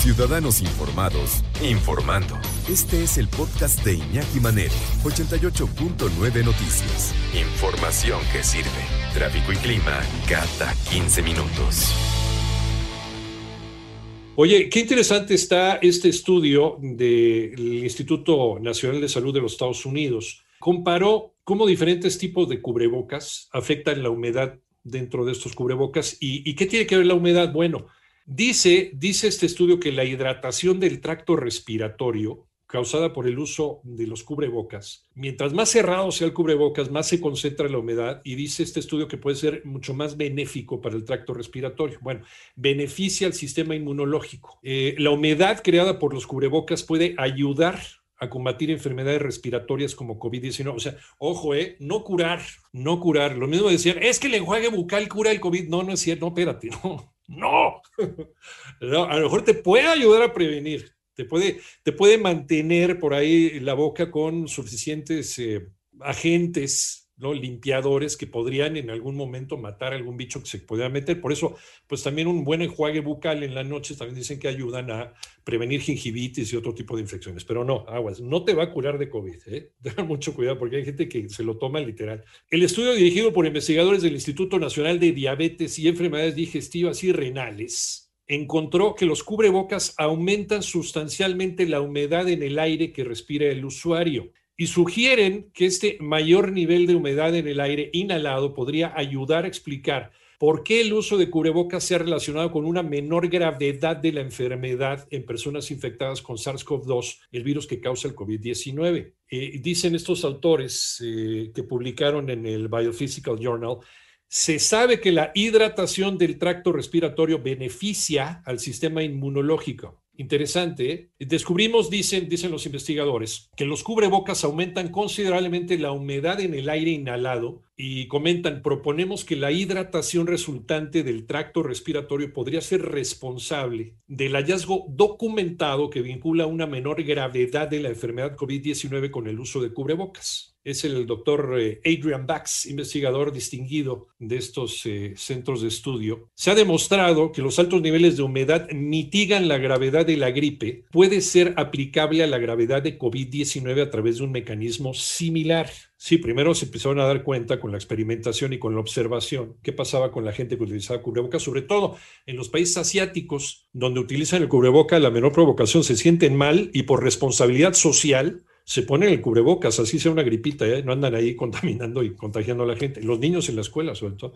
Ciudadanos informados, informando. Este es el podcast de Iñaki Manero, 88.9 Noticias. Información que sirve. Tráfico y clima cada 15 minutos. Oye, qué interesante está este estudio del Instituto Nacional de Salud de los Estados Unidos. Comparó cómo diferentes tipos de cubrebocas afectan la humedad dentro de estos cubrebocas y, y qué tiene que ver la humedad. Bueno, Dice, dice este estudio que la hidratación del tracto respiratorio causada por el uso de los cubrebocas, mientras más cerrado sea el cubrebocas, más se concentra la humedad y dice este estudio que puede ser mucho más benéfico para el tracto respiratorio. Bueno, beneficia al sistema inmunológico. Eh, la humedad creada por los cubrebocas puede ayudar a combatir enfermedades respiratorias como COVID-19. O sea, ojo, eh, no curar, no curar. Lo mismo decían, es que el enjuague bucal cura el COVID. No, no es cierto, no, espérate, no. No. a lo mejor te puede ayudar a prevenir, te puede, te puede mantener por ahí la boca con suficientes eh, agentes ¿no? limpiadores que podrían en algún momento matar a algún bicho que se pudiera meter. Por eso, pues también un buen enjuague bucal en la noche también dicen que ayudan a prevenir gingivitis y otro tipo de infecciones. Pero no, aguas, no te va a curar de COVID. ¿eh? Tengan mucho cuidado porque hay gente que se lo toma literal. El estudio dirigido por investigadores del Instituto Nacional de Diabetes y Enfermedades Digestivas y Renales encontró que los cubrebocas aumentan sustancialmente la humedad en el aire que respira el usuario y sugieren que este mayor nivel de humedad en el aire inhalado podría ayudar a explicar por qué el uso de cubrebocas se ha relacionado con una menor gravedad de la enfermedad en personas infectadas con SARS-CoV-2, el virus que causa el COVID-19. Eh, dicen estos autores eh, que publicaron en el Biophysical Journal, se sabe que la hidratación del tracto respiratorio beneficia al sistema inmunológico interesante. ¿eh? Descubrimos, dicen, dicen los investigadores, que los cubrebocas aumentan considerablemente la humedad en el aire inhalado y comentan, proponemos que la hidratación resultante del tracto respiratorio podría ser responsable del hallazgo documentado que vincula una menor gravedad de la enfermedad COVID-19 con el uso de cubrebocas es el doctor eh, Adrian Bax, investigador distinguido de estos eh, centros de estudio. Se ha demostrado que los altos niveles de humedad mitigan la gravedad de la gripe. Puede ser aplicable a la gravedad de COVID-19 a través de un mecanismo similar. Sí, primero se empezaron a dar cuenta con la experimentación y con la observación qué pasaba con la gente que utilizaba cubrebocas, sobre todo en los países asiáticos, donde utilizan el cubreboca, la menor provocación, se sienten mal y por responsabilidad social se ponen el cubrebocas, así sea una gripita, ¿eh? no andan ahí contaminando y contagiando a la gente, los niños en la escuela sobre todo.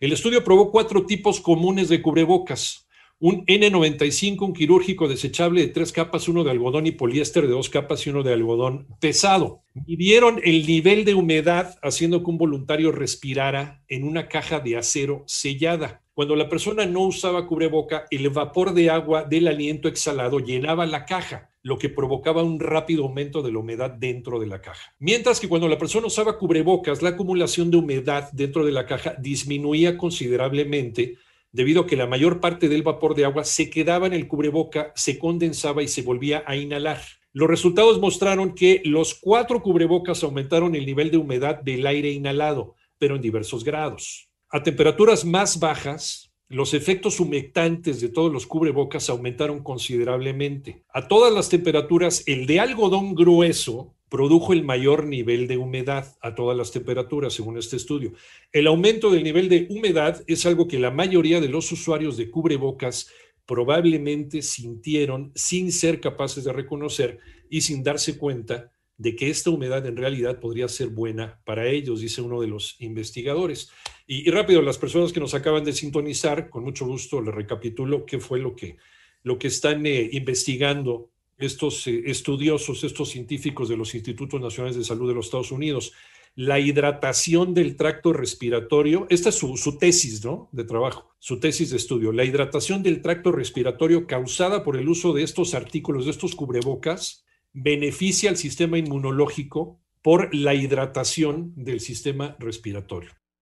El estudio probó cuatro tipos comunes de cubrebocas. Un N95, un quirúrgico desechable de tres capas, uno de algodón y poliéster de dos capas y uno de algodón pesado. Midieron el nivel de humedad haciendo que un voluntario respirara en una caja de acero sellada. Cuando la persona no usaba cubreboca, el vapor de agua del aliento exhalado llenaba la caja lo que provocaba un rápido aumento de la humedad dentro de la caja. Mientras que cuando la persona usaba cubrebocas, la acumulación de humedad dentro de la caja disminuía considerablemente debido a que la mayor parte del vapor de agua se quedaba en el cubreboca, se condensaba y se volvía a inhalar. Los resultados mostraron que los cuatro cubrebocas aumentaron el nivel de humedad del aire inhalado, pero en diversos grados. A temperaturas más bajas, los efectos humectantes de todos los cubrebocas aumentaron considerablemente. A todas las temperaturas, el de algodón grueso produjo el mayor nivel de humedad a todas las temperaturas, según este estudio. El aumento del nivel de humedad es algo que la mayoría de los usuarios de cubrebocas probablemente sintieron sin ser capaces de reconocer y sin darse cuenta de que esta humedad en realidad podría ser buena para ellos, dice uno de los investigadores. Y, rápido, las personas que nos acaban de sintonizar, con mucho gusto les recapitulo qué fue lo que, lo que están eh, investigando estos eh, estudiosos, estos científicos de los Institutos Nacionales de Salud de los Estados Unidos. la hidratación del tracto respiratorio. Esta es su, su, tesis ¿no? de trabajo, su tesis de estudio. La hidratación del tracto respiratorio causada por el uso de estos artículos, de estos cubrebocas, beneficia al sistema inmunológico por la hidratación del sistema respiratorio.